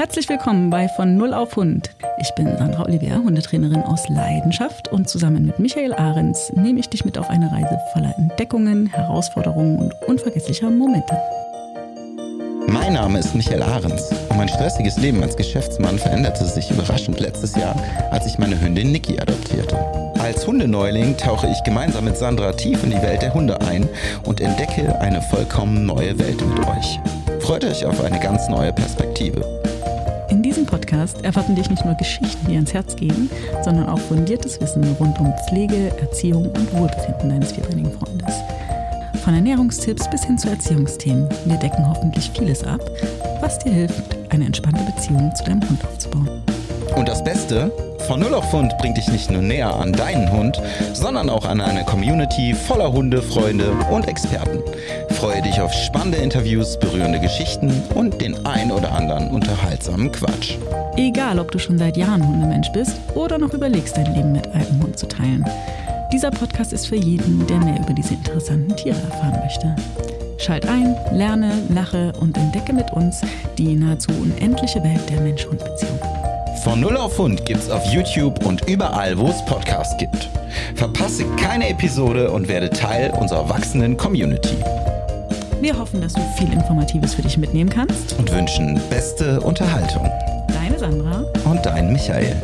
Herzlich willkommen bei Von Null auf Hund. Ich bin Sandra Olivier, Hundetrainerin aus Leidenschaft und zusammen mit Michael Ahrens nehme ich dich mit auf eine Reise voller Entdeckungen, Herausforderungen und unvergesslicher Momente. Mein Name ist Michael Ahrens und mein stressiges Leben als Geschäftsmann veränderte sich überraschend letztes Jahr, als ich meine Hündin Niki adoptierte. Als Hundeneuling tauche ich gemeinsam mit Sandra tief in die Welt der Hunde ein und entdecke eine vollkommen neue Welt mit euch. Freut euch auf eine ganz neue Perspektive. Diesem Podcast erwarten dich nicht nur Geschichten, die ans Herz gehen, sondern auch fundiertes Wissen rund um Pflege, Erziehung und Wohlbefinden deines vierbeinigen Freundes. Von Ernährungstipps bis hin zu Erziehungsthemen. Wir decken hoffentlich vieles ab, was dir hilft, eine entspannte Beziehung zu deinem Hund aufzubauen. Und das Beste, von Null auf Hund bringt dich nicht nur näher an deinen Hund, sondern auch an eine Community voller Hundefreunde und Experten. Freue dich auf spannende Interviews, berührende Geschichten und den ein oder anderen unterhaltsamen Quatsch. Egal, ob du schon seit Jahren Hundemensch bist oder noch überlegst, dein Leben mit einem Hund zu teilen. Dieser Podcast ist für jeden, der mehr über diese interessanten Tiere erfahren möchte. Schalt ein, lerne, lache und entdecke mit uns die nahezu unendliche Welt der Mensch-Hund-Beziehung. Von Null auf Hund gibt's auf YouTube und überall, wo es Podcasts gibt. Verpasse keine Episode und werde Teil unserer wachsenden Community. Wir hoffen, dass du viel Informatives für dich mitnehmen kannst. Und wünschen beste Unterhaltung. Deine Sandra und dein Michael.